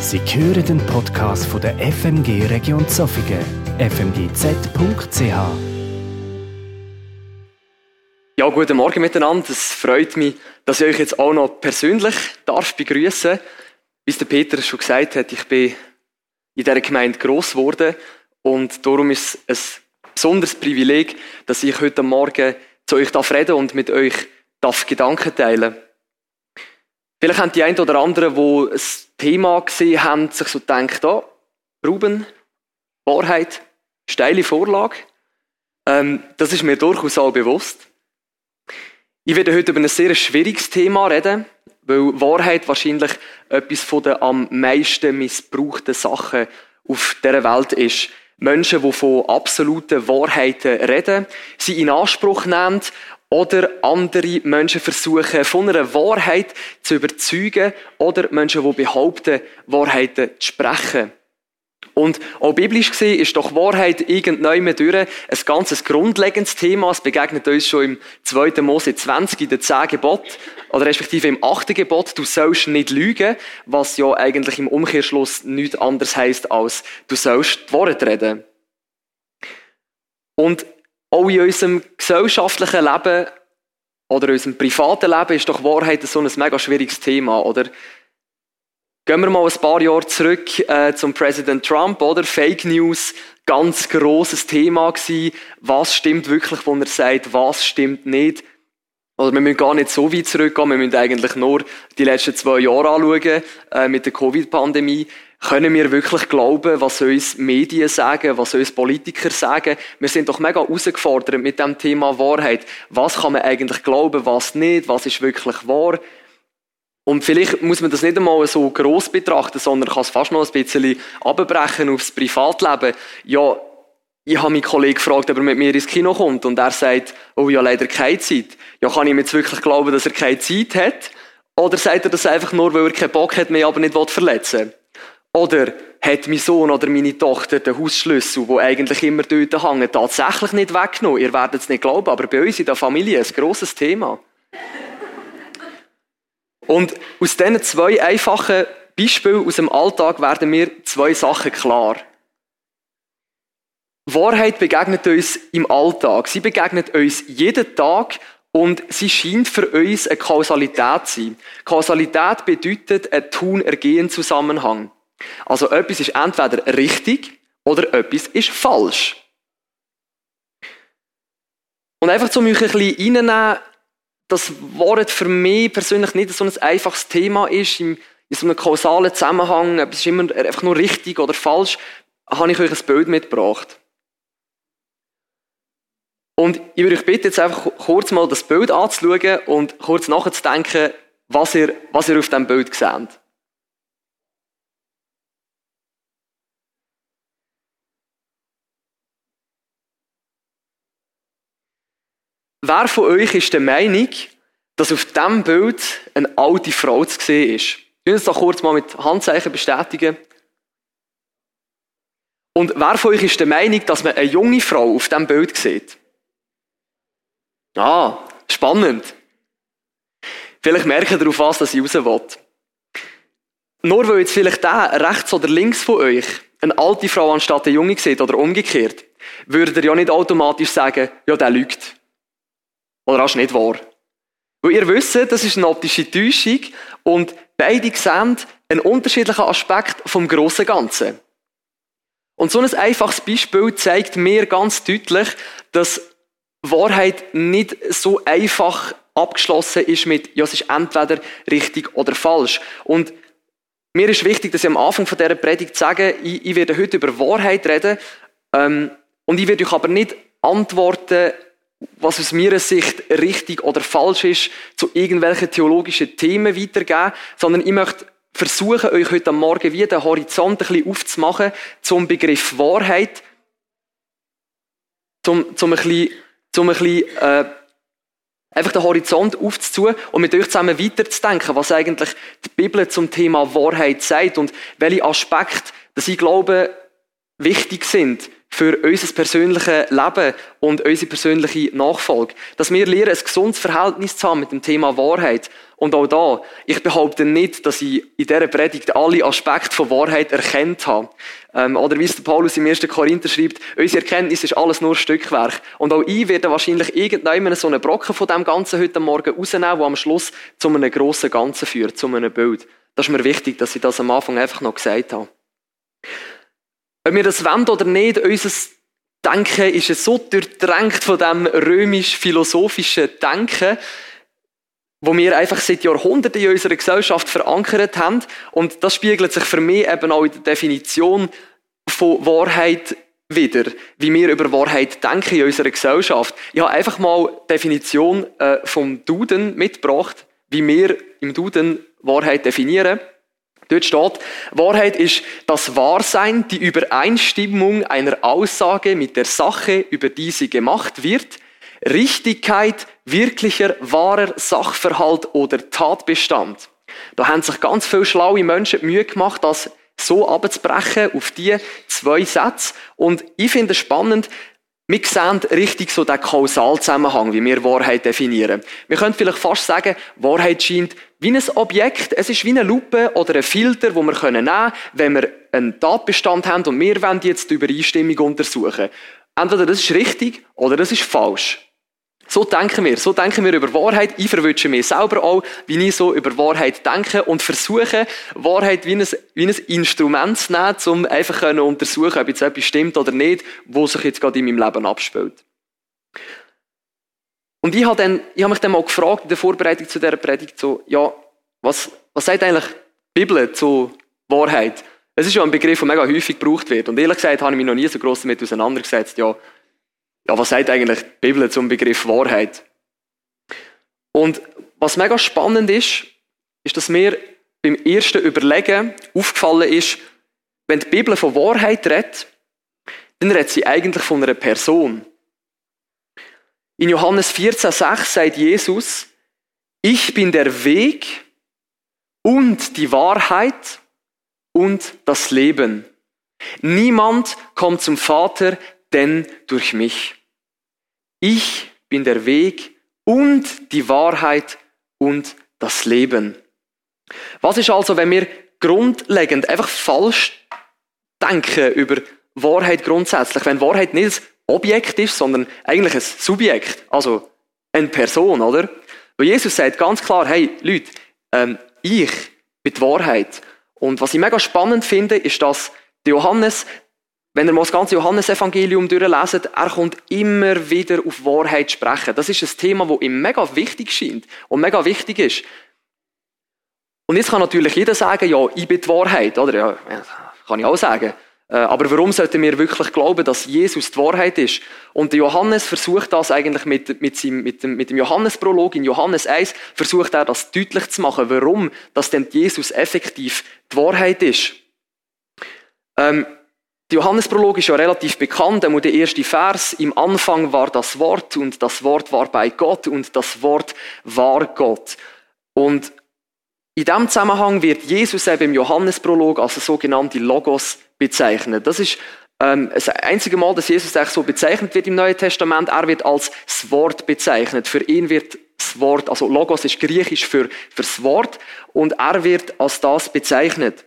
Sie hören den Podcast von der FMG Region Zofingen, fmgz.ch. Ja, guten Morgen miteinander. Es freut mich, dass ich euch jetzt auch noch persönlich darf begrüßen. Wie der Peter schon gesagt hat, ich bin in dieser Gemeinde gross geworden und darum ist es ein besonderes Privileg, dass ich heute Morgen zu euch darf reden und mit euch darf Gedanken teilen. Vielleicht haben die einen oder anderen, die ein Thema gesehen haben, sich so gedacht, oh, Ruben, Wahrheit, steile Vorlage. Ähm, das ist mir durchaus auch bewusst. Ich werde heute über ein sehr schwieriges Thema reden, weil Wahrheit wahrscheinlich etwas von den am meisten missbrauchten Sachen auf der Welt ist. Menschen, die von absoluten Wahrheiten reden, sie in Anspruch nehmen oder andere Menschen versuchen, von einer Wahrheit zu überzeugen oder Menschen, die behaupten, Wahrheiten zu sprechen. Und auch biblisch gesehen ist doch Wahrheit irgendwann durch ein ganz grundlegendes Thema. Es begegnet uns schon im 2. Mose 20 in den 10 Gebot oder respektive im 8. Gebot. Du sollst nicht lügen, was ja eigentlich im Umkehrschluss nichts anderes heißt als du sollst die Wahrheit reden. Und auch in unserem gesellschaftlichen Leben oder in unserem privaten Leben ist doch Wahrheit so ein mega schwieriges Thema, oder? Gehen wir mal ein paar Jahre zurück äh, zum Präsident Trump, oder? Fake News, ganz großes Thema gewesen. Was stimmt wirklich, wenn er sagt, was stimmt nicht? Oder wir müssen gar nicht so weit zurückgehen, wir müssen eigentlich nur die letzten zwei Jahre anschauen, äh, mit der Covid-Pandemie. Können wir wirklich glauben, was uns Medien sagen, was uns Politiker sagen? Wir sind doch mega herausgefordert mit dem Thema Wahrheit. Was kann man eigentlich glauben, was nicht? Was ist wirklich wahr? Und vielleicht muss man das nicht einmal so gross betrachten, sondern kann es fast noch ein bisschen abbrechen aufs Privatleben. Ja, ich habe meinen Kollegen gefragt, ob er mit mir ins Kino kommt und er sagt, oh ja, leider keine Zeit. Ja, kann ich mir jetzt wirklich glauben, dass er keine Zeit hat? Oder sagt er das einfach nur, weil er keinen Bock hat, mich aber nicht verletzen will? Oder hat mein Sohn oder meine Tochter den Hausschlüssel, wo eigentlich immer dort hängen, tatsächlich nicht weggenommen? Ihr werdet es nicht glauben, aber bei uns in der Familie ein grosses Thema. Und aus diesen zwei einfachen Beispielen aus dem Alltag werden mir zwei Sachen klar. Wahrheit begegnet uns im Alltag. Sie begegnet uns jeden Tag und sie scheint für uns eine Kausalität zu sein. Kausalität bedeutet ein Tun-Ergehen-Zusammenhang. Also etwas ist entweder richtig oder etwas ist falsch. Und einfach um mich ein bisschen reinnehmen, das Wort für mich persönlich nicht so ein einfaches Thema ist, in, so einem kausalen Zusammenhang, es ist immer einfach nur richtig oder falsch, habe ich euch ein Bild mitgebracht. Und ich würde euch bitten, jetzt einfach kurz mal das Bild anzuschauen und kurz nachzudenken, was ihr, was ihr auf diesem Bild seht. Wer von euch ist der Meinung, dass auf diesem Bild eine alte Frau zu sehen ist? Wir uns doch kurz mal mit Handzeichen bestätigen. Und wer von euch ist der Meinung, dass man eine junge Frau auf diesem Bild sieht? Ah, spannend. Vielleicht merken ihr auf was, dass ich raus will. Nur weil jetzt vielleicht der rechts oder links von euch eine alte Frau anstatt eine junge sieht oder umgekehrt, würdet ihr ja nicht automatisch sagen, ja, der lügt. Oder hast nicht wahr. Weil ihr wisst, das ist eine optische Täuschung und beide sehen einen unterschiedlichen Aspekt vom grossen Ganzen. Und so ein einfaches Beispiel zeigt mir ganz deutlich, dass Wahrheit nicht so einfach abgeschlossen ist mit, ja, es ist entweder richtig oder falsch. Und mir ist wichtig, dass ich am Anfang von dieser Predigt sage, ich, ich werde heute über Wahrheit reden, ähm, und ich werde euch aber nicht antworten, was aus meiner Sicht richtig oder falsch ist, zu irgendwelchen theologischen Themen weitergeben, sondern ich möchte versuchen, euch heute Morgen wieder den Horizont ein bisschen aufzumachen zum Begriff Wahrheit, zum, zum ein bisschen, zum ein bisschen äh, einfach den Horizont aufzutun und mit euch zusammen weiterzudenken, was eigentlich die Bibel zum Thema Wahrheit sagt und welche Aspekte, dass ich glaube, wichtig sind für unser persönliches Leben und unsere persönliche Nachfolge. Dass wir lernen, ein gesundes Verhältnis zu haben mit dem Thema Wahrheit Und auch da, ich behaupte nicht, dass ich in dieser Predigt alle Aspekte von Wahrheit erkennt habe. Ähm, oder wie es der Paulus im 1. Korinther schreibt, unsere Erkenntnis ist alles nur Stückwerk. Und auch ich werde wahrscheinlich irgendwann so einen Brocken von dem Ganzen heute Morgen rausnehmen, der am Schluss zu einem grossen Ganzen führt, zu einem Bild. Das ist mir wichtig, dass ich das am Anfang einfach noch gesagt habe. Ob wir das wollen oder nicht, unser Denken ist so durchdrängt von dem römisch-philosophischen Denken, wo wir einfach seit Jahrhunderten in unserer Gesellschaft verankert haben. Und das spiegelt sich für mich eben auch in der Definition von Wahrheit wieder, wie wir über Wahrheit denken in unserer Gesellschaft. Ich habe einfach mal die Definition äh, vom Duden mitgebracht, wie wir im Duden Wahrheit definieren. Dort steht, Wahrheit ist das Wahrsein, die Übereinstimmung einer Aussage mit der Sache, über die sie gemacht wird, Richtigkeit wirklicher, wahrer Sachverhalt oder Tatbestand. Da haben sich ganz viele schlaue Menschen Mühe gemacht, das so abzubrechen auf die zwei Sätze. Und ich finde es spannend, wir sehen richtig so den Kausalzusammenhang, wie wir Wahrheit definieren. Wir können vielleicht fast sagen, Wahrheit scheint wie ein Objekt, es ist wie eine Lupe oder ein Filter, wo wir nehmen können, wenn wir einen Tatbestand haben und wir wollen jetzt die Übereinstimmung untersuchen. Entweder das ist richtig oder das ist falsch. So denken wir. So denken wir über Wahrheit. Ich verwünsche mir selber auch, wie ich so über Wahrheit denke und versuche, Wahrheit wie ein, wie ein Instrument zu nehmen, um einfach zu untersuchen, ob jetzt etwas stimmt oder nicht, wo sich jetzt gerade in meinem Leben abspielt. Und ich habe, dann, ich habe mich dann mal gefragt in der Vorbereitung zu dieser Predigt, so, ja, was, was sagt eigentlich die Bibel zu Wahrheit? Es ist ja ein Begriff, der mega häufig gebraucht wird. Und ehrlich gesagt habe ich mich noch nie so gross damit auseinandergesetzt. Ja, ja, was sagt eigentlich die Bibel zum Begriff Wahrheit? Und was mega spannend ist, ist, dass mir beim ersten Überlegen aufgefallen ist, wenn die Bibel von Wahrheit redet, dann redet sie eigentlich von einer Person. In Johannes 14,6 sagt Jesus, ich bin der Weg und die Wahrheit und das Leben. Niemand kommt zum Vater, denn durch mich. Ich bin der Weg und die Wahrheit und das Leben. Was ist also, wenn wir grundlegend einfach falsch denken über Wahrheit grundsätzlich? Wenn Wahrheit nicht ein Objekt ist, sondern eigentlich ein Subjekt, also eine Person, oder? Weil Jesus sagt ganz klar, hey, Leute, ähm, ich bin die Wahrheit. Und was ich mega spannend finde, ist, dass Johannes wenn ihr mal das ganze Johannesevangelium durchlesen, er kommt immer wieder auf Wahrheit sprechen. Das ist ein Thema, das ihm mega wichtig scheint und mega wichtig ist. Und jetzt kann natürlich jeder sagen, ja, ich bin die Wahrheit, oder? Ja, kann ich auch sagen. Äh, aber warum sollten wir wirklich glauben, dass Jesus die Wahrheit ist? Und Johannes versucht das eigentlich mit, mit, seinem, mit dem, mit dem Johannesprolog in Johannes 1, versucht er das deutlich zu machen, warum dass denn Jesus effektiv die Wahrheit ist. Ähm, der Johannesprolog ist ja relativ bekannt, einmal der erste Vers. Im Anfang war das Wort und das Wort war bei Gott und das Wort war Gott. Und in diesem Zusammenhang wird Jesus eben im Johannesprolog als der sogenannte Logos bezeichnet. Das ist ähm, das einzige Mal, dass Jesus eigentlich so bezeichnet wird im Neuen Testament. Er wird als das Wort bezeichnet. Für ihn wird das Wort, also Logos ist griechisch für, für das Wort und er wird als das bezeichnet.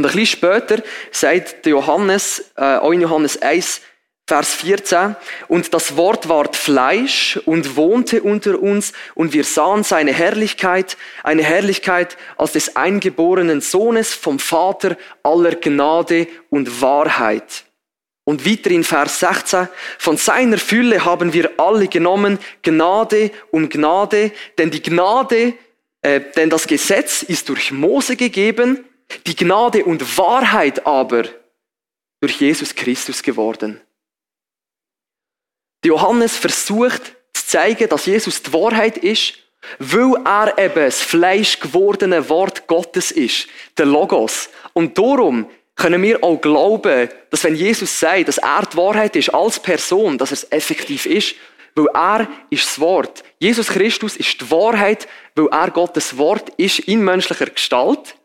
Und ein bisschen später sagt Johannes, äh, auch in Johannes 1, Vers 14, und das Wort ward Fleisch und wohnte unter uns, und wir sahen seine Herrlichkeit, eine Herrlichkeit als des eingeborenen Sohnes vom Vater aller Gnade und Wahrheit. Und weiter in Vers 16, von seiner Fülle haben wir alle genommen, Gnade um Gnade, denn die Gnade, äh, denn das Gesetz ist durch Mose gegeben, die Gnade und Wahrheit aber durch Jesus Christus geworden. Johannes versucht zu zeigen, dass Jesus die Wahrheit ist, weil er eben das fleischgewordene Wort Gottes ist, der Logos. Und darum können wir auch glauben, dass wenn Jesus sagt, dass er die Wahrheit ist als Person, dass es effektiv ist, weil er ist das Wort. Jesus Christus ist die Wahrheit, weil er Gottes Wort ist in menschlicher Gestalt.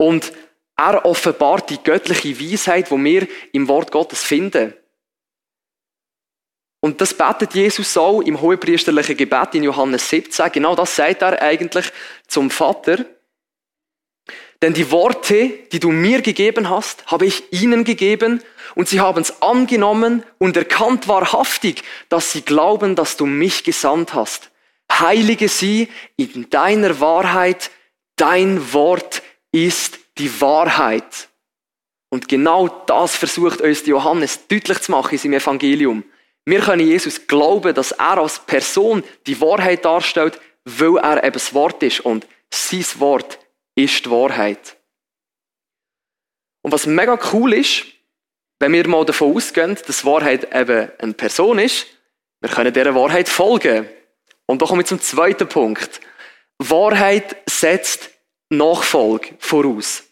Und er offenbart die göttliche Weisheit, wo wir im Wort Gottes finden. Und das betet Jesus auch im hohepriesterlichen Gebet in Johannes 17. Genau das sagt er eigentlich zum Vater. Denn die Worte, die du mir gegeben hast, habe ich ihnen gegeben und sie haben es angenommen und erkannt wahrhaftig, dass sie glauben, dass du mich gesandt hast. Heilige sie in deiner Wahrheit, dein Wort ist die Wahrheit. Und genau das versucht uns Johannes deutlich zu machen in seinem Evangelium. Wir können Jesus glauben, dass er als Person die Wahrheit darstellt, weil er eben das Wort ist und sein Wort ist die Wahrheit. Und was mega cool ist, wenn wir mal davon ausgehen, dass Wahrheit eben eine Person ist, wir können dieser Wahrheit folgen. Und da komme ich zum zweiten Punkt. Wahrheit setzt Nachfolge voraus.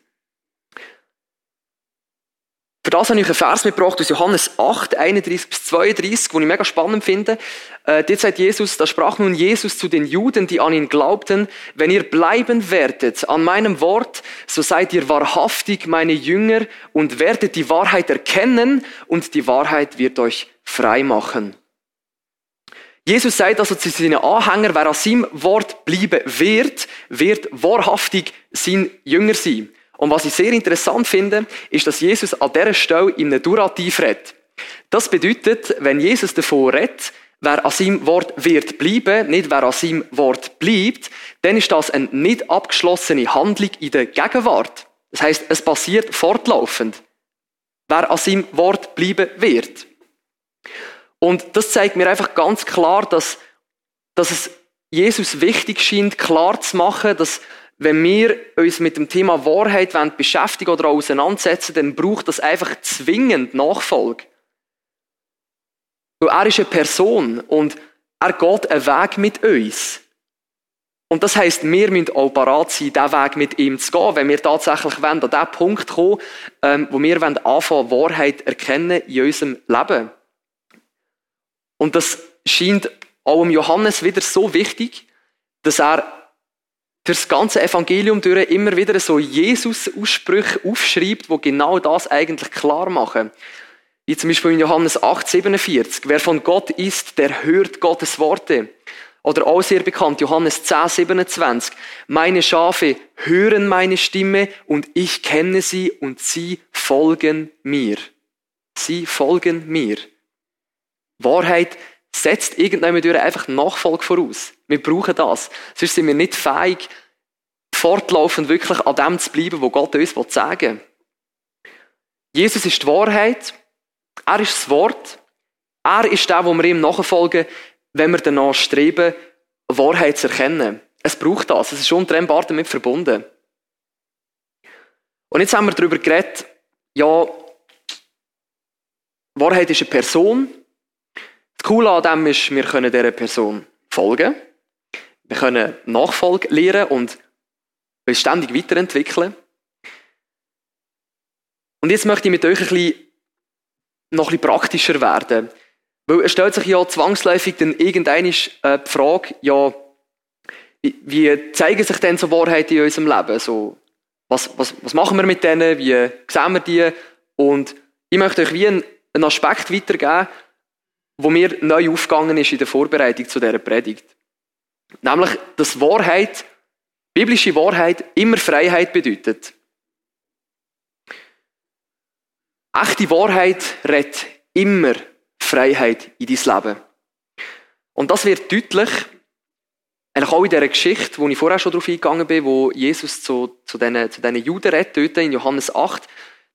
Für das habe ich einen Vers mitgebracht aus Johannes 8, 31 bis 32, den ich mega spannend finde. Äh, dort sagt Jesus, da sprach nun Jesus zu den Juden, die an ihn glaubten, wenn ihr bleiben werdet an meinem Wort, so seid ihr wahrhaftig meine Jünger und werdet die Wahrheit erkennen und die Wahrheit wird euch frei machen. Jesus sagt also zu seinen Anhängern, wer an seinem Wort bleiben wird, wird wahrhaftig sein Jünger sein. Und was ich sehr interessant finde, ist, dass Jesus an dieser Stelle in einem Durativ redet. Das bedeutet, wenn Jesus davon redet, wer an seinem Wort wird bleiben, nicht wer an seinem Wort bleibt, dann ist das eine nicht abgeschlossene Handlung in der Gegenwart. Das heißt, es passiert fortlaufend. Wer an seinem Wort bleiben wird. Und das zeigt mir einfach ganz klar, dass, dass es Jesus wichtig scheint, klar zu machen, dass wenn wir uns mit dem Thema Wahrheit beschäftigen oder auseinandersetzen, dann braucht das einfach zwingend Nachfolge. Weil er ist eine Person und er geht einen Weg mit uns. Und das heisst, wir müssen auch parat sein, diesen Weg mit ihm zu gehen, wenn wir tatsächlich wollen, an den Punkt kommen, ähm, wo wir anfangen, Wahrheit erkennen in unserem Leben. Und das scheint auch im Johannes wieder so wichtig, dass er durch das ganze Evangelium durch immer wieder so Jesus-Aussprüche aufschreibt, wo genau das eigentlich klar machen. Wie zum Beispiel in Johannes 8, 47. Wer von Gott ist, der hört Gottes Worte. Oder auch sehr bekannt, Johannes 10, 27. Meine Schafe hören meine Stimme und ich kenne sie und sie folgen mir. Sie folgen mir. Wahrheit setzt irgendjemand durch einfach Nachfolge voraus. Wir brauchen das. Sonst sind wir nicht fähig, fortlaufend wirklich an dem zu bleiben, wo Gott uns sagen will. Jesus ist die Wahrheit. Er ist das Wort. Er ist der, wo wir ihm nachfolgen, wenn wir danach streben, Wahrheit zu erkennen. Es braucht das. Es ist untrennbar damit verbunden. Und jetzt haben wir darüber geredet, ja, Wahrheit ist eine Person. Das Coole an dem ist, wir können dieser Person folgen. Wir können Nachfolge lernen und uns ständig weiterentwickeln. Und jetzt möchte ich mit euch ein bisschen, noch ein bisschen praktischer werden. Weil es stellt sich ja zwangsläufig dann irgendeine äh, die Frage, ja, wie zeigen sich denn so Wahrheiten in unserem Leben? So, was, was, was machen wir mit denen? Wie sehen wir die? Und ich möchte euch wie einen, einen Aspekt weitergeben, wo mir neu aufgegangen ist in der Vorbereitung zu dieser Predigt. Nämlich, dass Wahrheit, biblische Wahrheit, immer Freiheit bedeutet. Echte Wahrheit redet immer Freiheit in dein Leben. Und das wird deutlich, eigentlich auch in dieser Geschichte, wo ich vorher schon darauf eingegangen bin, wo Jesus zu, zu diesen, zu diesen Juden dort in Johannes 8.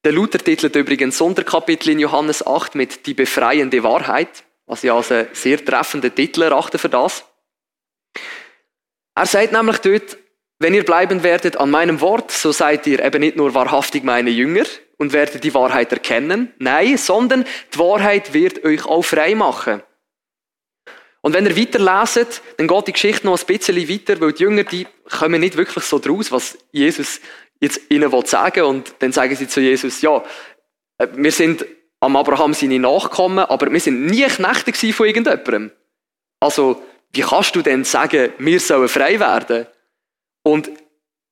Der Luther titelt übrigens Sonderkapitel in Johannes 8 mit Die befreiende Wahrheit, was ich als einen sehr treffenden Titel erachte für das. Er sagt nämlich dort, wenn ihr bleiben werdet an meinem Wort, so seid ihr eben nicht nur wahrhaftig meine Jünger und werdet die Wahrheit erkennen, nein, sondern die Wahrheit wird euch auch frei machen. Und wenn ihr weiterleset, dann geht die Geschichte noch ein bisschen weiter, weil die Jünger, die kommen nicht wirklich so draus, was Jesus jetzt ihnen sagen will. Und dann sagen sie zu Jesus, ja, äh, wir sind am Abraham seine Nachkommen, aber wir sind nie Knechte von irgendjemandem. Also, wie kannst du denn sagen, wir sollen frei werden? Und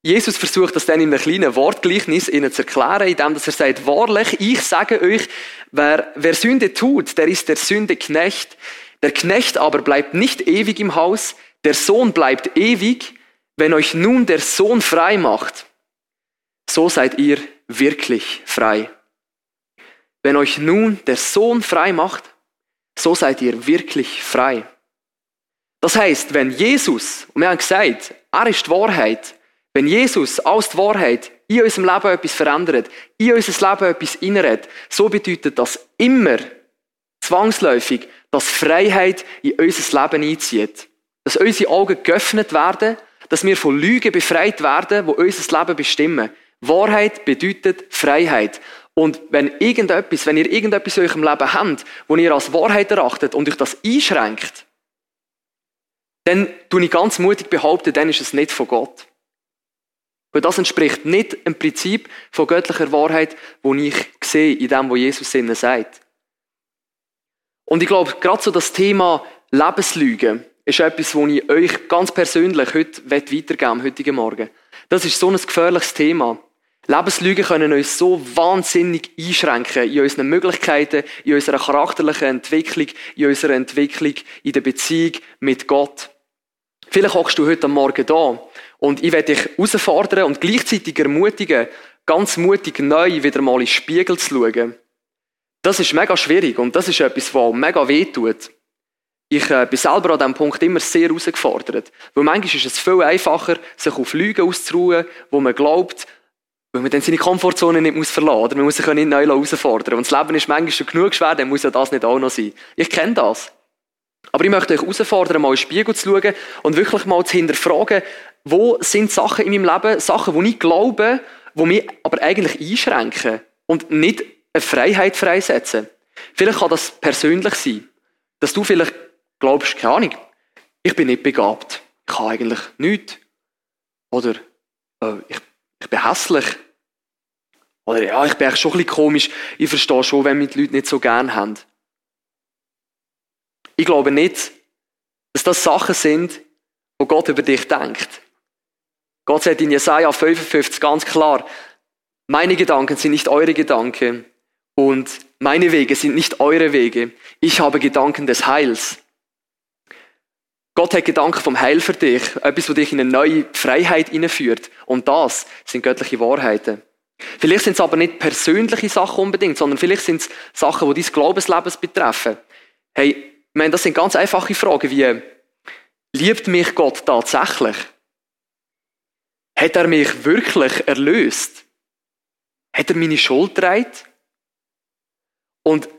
Jesus versucht das dann in einem kleinen Wortgleichnis ihnen zu erklären, indem er sagt, wahrlich, ich sage euch, wer, wer Sünde tut, der ist der Sünde Knecht. Der Knecht aber bleibt nicht ewig im Haus, der Sohn bleibt ewig. Wenn euch nun der Sohn frei macht, so seid ihr wirklich frei. Wenn euch nun der Sohn frei macht, so seid ihr wirklich frei. Das heißt, wenn Jesus, und wir haben gesagt, er ist die Wahrheit, wenn Jesus aus der Wahrheit in unserem Leben etwas verändert, in unser Leben etwas inneret, so bedeutet das immer zwangsläufig, dass Freiheit in unser Leben einzieht. Dass unsere Augen geöffnet werden, dass wir von Lügen befreit werden, wo unser Leben bestimmen. Wahrheit bedeutet Freiheit. Und wenn irgendetwas, wenn ihr irgendetwas in eurem Leben habt, wo ihr als Wahrheit erachtet und euch das einschränkt, dann tue ich ganz mutig behaupten, dann ist es nicht von Gott. Weil das entspricht nicht dem Prinzip von göttlicher Wahrheit, wo ich sehe in dem, was Jesus ihnen sagt. Und ich glaube, gerade so das Thema Lebenslüge ist etwas, wo ich euch ganz persönlich heute weitergeben heute Morgen. Das ist so ein gefährliches Thema. Lebenslügen können uns so wahnsinnig einschränken in unseren Möglichkeiten, in unserer charakterlichen Entwicklung, in unserer Entwicklung in der Beziehung mit Gott. Vielleicht hockst du heute Morgen da und ich werde dich herausfordern und gleichzeitig ermutigen, ganz mutig neu wieder mal in den Spiegel zu schauen. Das ist mega schwierig und das ist etwas, was mega weh tut. Ich äh, bin selber an diesem Punkt immer sehr herausgefordert. Weil manchmal ist es viel einfacher, sich auf Lügen auszuruhen, wo man glaubt, weil man dann seine Komfortzone nicht muss verlassen muss. Man muss sich nicht neu herausfordern. Und das Leben ist manchmal schon genug schwer, dann muss ja das nicht auch noch sein. Ich kenne das. Aber ich möchte euch herausfordern, mal in den Spiegel zu schauen und wirklich mal zu hinterfragen, wo sind Sachen in meinem Leben, Sachen, die ich glaube, die mich aber eigentlich einschränken und nicht eine Freiheit freisetzen. Vielleicht kann das persönlich sein, dass du vielleicht glaubst, keine Ahnung, ich bin nicht begabt, ich kann eigentlich nichts. Oder äh, ich, hässlich. Oder ja, ich bin eigentlich schon ein bisschen komisch. Ich verstehe schon, wenn mich die Leute nicht so gern haben. Ich glaube nicht, dass das Sachen sind, wo Gott über dich denkt. Gott sagt in Jesaja 55 ganz klar, meine Gedanken sind nicht eure Gedanken und meine Wege sind nicht eure Wege. Ich habe Gedanken des Heils. Gott hat Gedanken vom Heil für dich, etwas, was dich in eine neue Freiheit hineinführt. Und das sind göttliche Wahrheiten. Vielleicht sind es aber nicht persönliche Sachen unbedingt, sondern vielleicht sind es Sachen, die dein Glaubensleben betreffen. Hey, ich meine, das sind ganz einfache Fragen wie, liebt mich Gott tatsächlich? Hat er mich wirklich erlöst? Hat er meine Schuld getragen? Und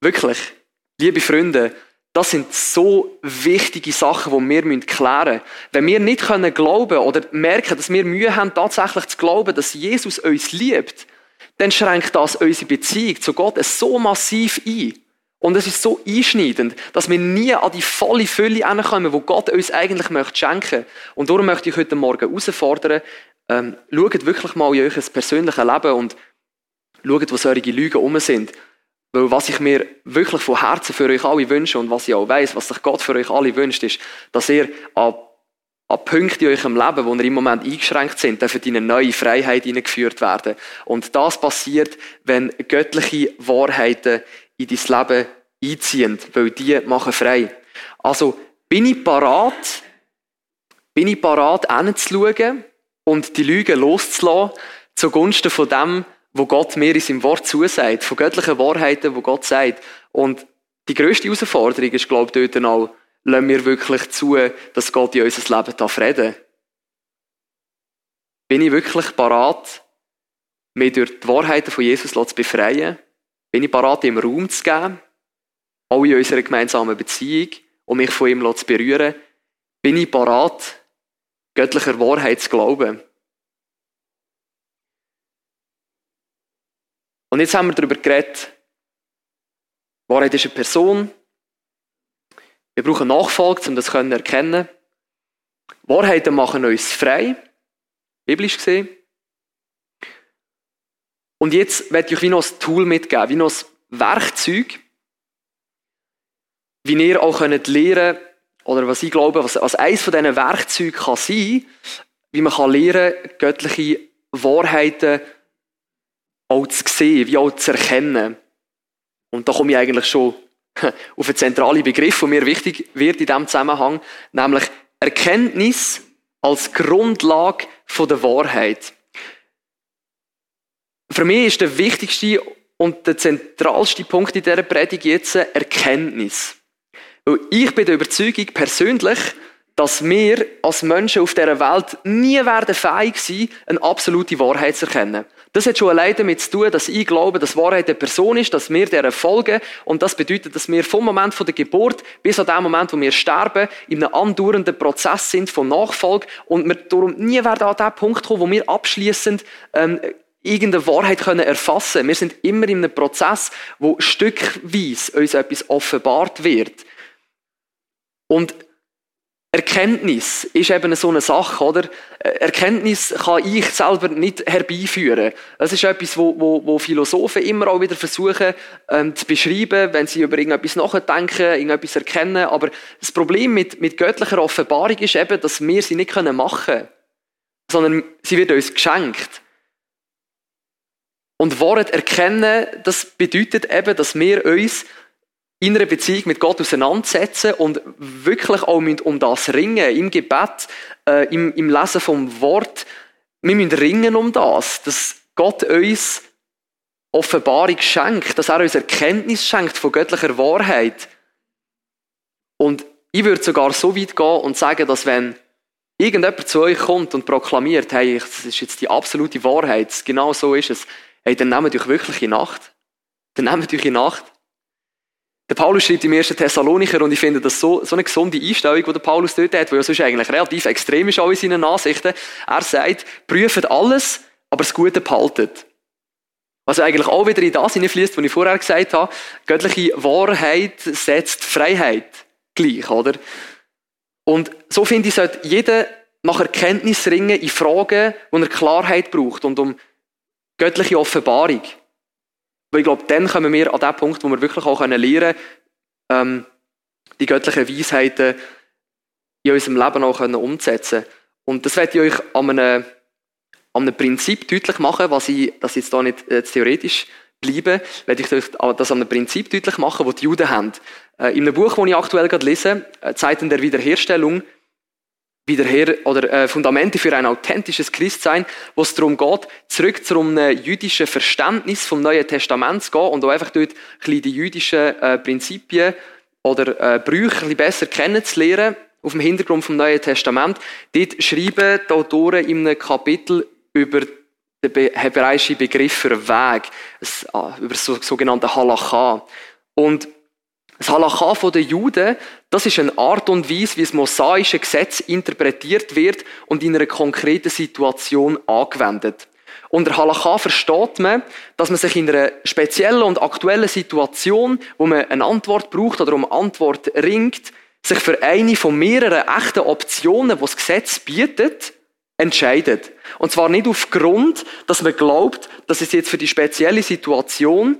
wirklich, liebe Freunde, das sind so wichtige Sachen, die wir klären müssen. Wenn wir nicht können glauben oder merken, dass wir Mühe haben, tatsächlich zu glauben, dass Jesus uns liebt, dann schränkt das unsere Beziehung zu Gott so massiv ein. Und es ist so einschneidend, dass wir nie an die volle Fülle kommen, wo Gott uns eigentlich möchte schenken. Und darum möchte ich heute Morgen herausfordern, ähm, schaut wirklich mal in euer persönliches Leben und schaut, was eure Lügen um sind. Weil was ich mir wirklich von Herzen für euch alle wünsche und was ich auch weiß, was sich Gott für euch alle wünscht, ist, dass ihr an, an Punkte in eurem Leben, wo ihr im Moment eingeschränkt sind, dürfen in eine neue Freiheit hineingeführt werden. Und das passiert, wenn göttliche Wahrheiten in dein Leben einziehen, weil die machen frei. Also, bin ich parat, bin ich parat, hinzuschauen und die Lügen loszulassen, zugunsten von dem, wo Gott mir in seinem Wort zusagt, von göttlichen Wahrheiten, wo Gott sagt. Und die grösste Herausforderung ist, glaube ich, dort auch, lassen wir wirklich zu, dass Gott in unser Leben darf reden Bin ich wirklich parat, mich durch die Wahrheiten von Jesus zu befreien? Bin ich parat, ihm Raum zu geben? Auch in unserer gemeinsamen Beziehung, um mich von ihm zu berühren? Bin ich parat, göttlicher Wahrheit zu glauben? Und jetzt haben wir darüber geredet, Wahrheit ist eine Person. Wir brauchen Nachfolge, um das zu erkennen. Wahrheiten machen uns frei, biblisch gesehen. Und jetzt werde ich euch wie noch ein Tool mitgeben, wie noch ein Werkzeug, wie ihr auch könnt lernen oder was ich glaube, was, was eines von diesen Werkzeugen kann sein, wie man kann lernen göttliche Wahrheiten auch zu sehen, wie auch zu erkennen. Und da komme ich eigentlich schon auf einen zentralen Begriff, der mir wichtig wird in diesem Zusammenhang, nämlich Erkenntnis als Grundlage der Wahrheit. Für mich ist der wichtigste und der zentralste Punkt in dieser Predigt jetzt Erkenntnis. Weil ich bin der Überzeugung persönlich, dass wir als Menschen auf dieser Welt nie werden fähig sein, eine absolute Wahrheit zu erkennen. Das hat schon allein damit zu tun, dass ich glaube, dass Wahrheit eine Person ist, dass wir der folgen. Und das bedeutet, dass wir vom Moment der Geburt bis an den Moment, wo wir sterben, in einem andauernden Prozess sind von Nachfolge und wir darum nie werden an den Punkt kommen, wo wir abschließend ähm, irgendeine Wahrheit können erfassen. Wir sind immer in einem Prozess, wo stückweise uns etwas offenbart wird. Und Erkenntnis ist eben so eine Sache, oder? Erkenntnis kann ich selber nicht herbeiführen. Es ist etwas, wo, wo, wo Philosophen immer auch wieder versuchen ähm, zu beschreiben, wenn sie über irgendetwas nachdenken, irgendetwas erkennen. Aber das Problem mit, mit göttlicher Offenbarung ist eben, dass wir sie nicht machen können, sondern sie wird uns geschenkt. Und Wahrheit erkennen, das bedeutet eben, dass wir uns in einer Beziehung mit Gott auseinandersetzen und wirklich auch um das ringen, im Gebet, äh, im, im Lesen vom Wort. Wir müssen ringen um das, dass Gott uns Offenbarung schenkt, dass er uns Erkenntnis schenkt von göttlicher Wahrheit. Und ich würde sogar so weit gehen und sagen, dass wenn irgendjemand zu euch kommt und proklamiert, hey, das ist jetzt die absolute Wahrheit, genau so ist es, hey, dann nehmt euch wirklich in Nacht. Dann nehmt euch in Nacht. Der Paulus schreibt im 1. Thessalonicher, und ich finde das so, so eine gesunde Einstellung, die der Paulus dort hat, wo er sonst eigentlich relativ extrem ist auch in seinen Ansichten. Er sagt, prüft alles, aber das Gute behaltet. Was eigentlich auch wieder in das hineinfließt, was ich vorher gesagt habe, göttliche Wahrheit setzt Freiheit gleich, oder? Und so finde ich, sollte jeder nach Erkenntnis ringen in Fragen, wo er Klarheit braucht und um göttliche Offenbarung. Weil ich glaube, dann kommen wir an den Punkt, wo wir wirklich auch lernen können, ähm, die göttlichen Weisheiten in unserem Leben auch können umzusetzen. Und das werde ich euch an einem, an einem Prinzip deutlich machen, was ich, das jetzt da nicht äh, theoretisch bleibe, werde ich euch das an einem Prinzip deutlich machen, das die Juden haben. Äh, in einem Buch, das ich aktuell gerade lese, äh, Zeiten der Wiederherstellung, Wiederher oder äh, Fundamente für ein authentisches Christsein, wo es darum geht, zurück zum äh, jüdischen Verständnis vom Neuen Testament zu gehen und auch einfach dort ein die jüdischen äh, Prinzipien oder äh, Brüche ein besser kennenzulernen auf dem Hintergrund vom Neuen Testament. Dort schreiben die Autoren in einem Kapitel über den hebräischen Begriff für Weg, ah, über das sogenannte Halacha. Und das Halacha der Juden, das ist eine Art und Weise, wie das mosaische Gesetz interpretiert wird und in einer konkreten Situation angewendet. Unter Halacha versteht man, dass man sich in einer speziellen und aktuellen Situation, wo man eine Antwort braucht oder um Antwort ringt, sich für eine von mehreren echten Optionen, die das Gesetz bietet, entscheidet. Und zwar nicht aufgrund, dass man glaubt, dass es jetzt für die spezielle Situation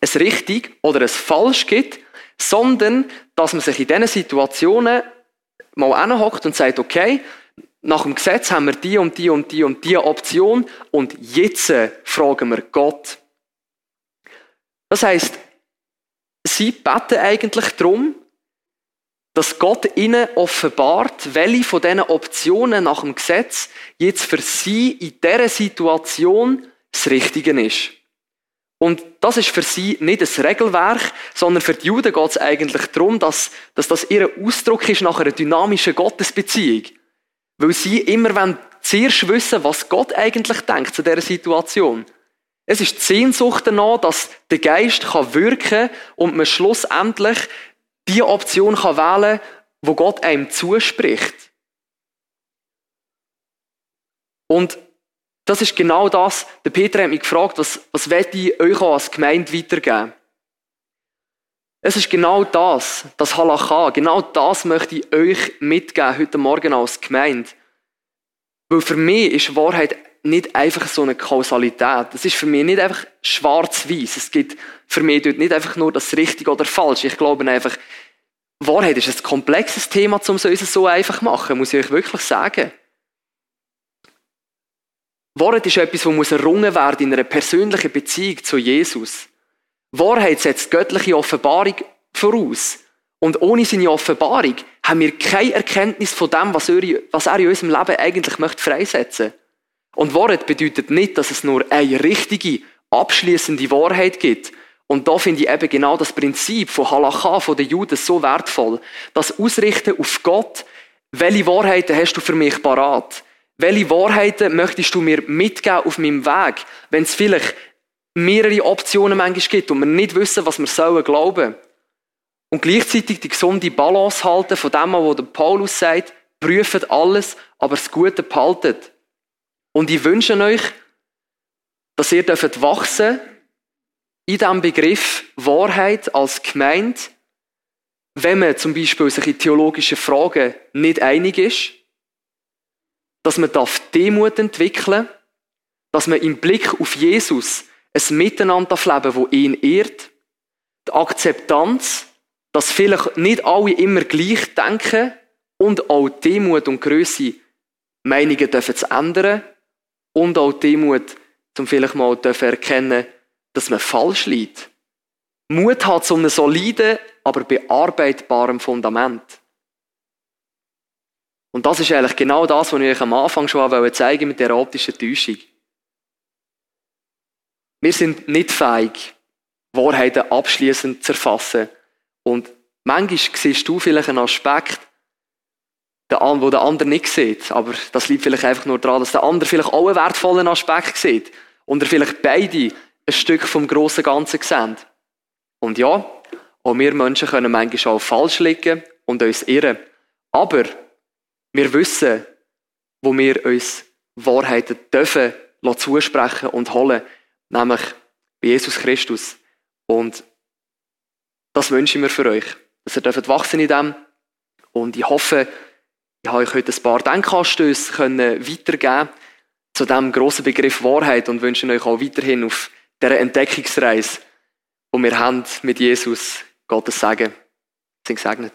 es richtig oder es falsch gibt, sondern dass man sich in diesen Situationen mal anhockt und sagt, okay, nach dem Gesetz haben wir die und die und die und die Option und jetzt fragen wir Gott. Das heißt, sie beten eigentlich darum, dass Gott ihnen offenbart, welche von diesen Optionen nach dem Gesetz jetzt für sie in dieser Situation das Richtige ist. Und das ist für sie nicht ein Regelwerk, sondern für die Juden geht es eigentlich darum, dass, dass das ihr Ausdruck ist nach einer dynamischen Gottesbeziehung. Weil sie immer wollen zuerst wissen, was Gott eigentlich denkt zu dieser Situation. Es ist die Sehnsucht danach, dass der Geist kann wirken und man schlussendlich die Option kann wählen wo Gott einem zuspricht. Und das ist genau das. Der Peter hat mich gefragt, was, was werde ich euch als Gemeinde weitergeben? Es ist genau das, das Halacha, genau das möchte ich euch mitgeben heute Morgen als Gemeinde. Weil für mich ist Wahrheit nicht einfach so eine Kausalität. Es ist für mich nicht einfach schwarz-weiß. Es gibt für mich dort nicht einfach nur das Richtige oder Falsche. Ich glaube einfach, Wahrheit ist ein komplexes Thema, um es so einfach zu machen, muss ich euch wirklich sagen. Wahrheit ist etwas, das errungen werden in einer persönlichen Beziehung zu Jesus. Wahrheit setzt göttliche Offenbarung voraus. Und ohne seine Offenbarung haben wir keine Erkenntnis von dem, was er, in unserem Leben eigentlich möchte freisetzen Und Wahrheit bedeutet nicht, dass es nur eine richtige, abschließende Wahrheit gibt. Und da finde ich eben genau das Prinzip von Halacha, von den Juden so wertvoll. Das Ausrichten auf Gott. Welche Wahrheiten hast du für mich parat? Welche Wahrheiten möchtest du mir mitgeben auf meinem Weg? Wenn es vielleicht mehrere Optionen manchmal gibt und wir nicht wissen, was wir sollen glauben. Und gleichzeitig die gesunde Balance halten von dem, was Paulus sagt, prüft alles, aber das Gute behaltet. Und ich wünsche euch, dass ihr dürft wachsen in diesem Begriff Wahrheit als Gemeinde, wenn man zum Beispiel sich in theologischen Fragen nicht einig ist, dass man darf Demut entwickeln, dass man im Blick auf Jesus ein Miteinander leben, wo ihn ehrt, die Akzeptanz, dass vielleicht nicht alle immer gleich denken und auch Demut und Größe Meinungen dürfen zu ändern und auch Demut, um vielleicht mal dürfen erkennen, dass man falsch liegt. Mut hat so einem soliden, aber bearbeitbarem Fundament. Und das ist eigentlich genau das, was ich euch am Anfang schon zeigen mit der optischen Täuschung. Wir sind nicht fähig, Wahrheiten abschließend zu erfassen. Und manchmal siehst du vielleicht einen Aspekt, wo der andere nicht sieht. Aber das liegt vielleicht einfach nur daran, dass der andere vielleicht auch einen wertvollen Aspekt sieht. Und er vielleicht beide ein Stück vom grossen Ganzen sehen. Und ja, auch wir Menschen können manchmal auch falsch liegen und uns irren. Aber wir wissen, wo wir uns Wahrheiten dürfen zusprechen und holen, nämlich bei Jesus Christus. Und das wünsche ich mir für euch, dass ihr dürft wachsen in dem. Und ich hoffe, ich habe euch heute ein paar Denkanstöße weitergeben zu dem grossen Begriff Wahrheit und wünsche euch auch weiterhin auf dieser Entdeckungsreise, die wir haben mit Jesus, Gottes Segen. Sind gesegnet.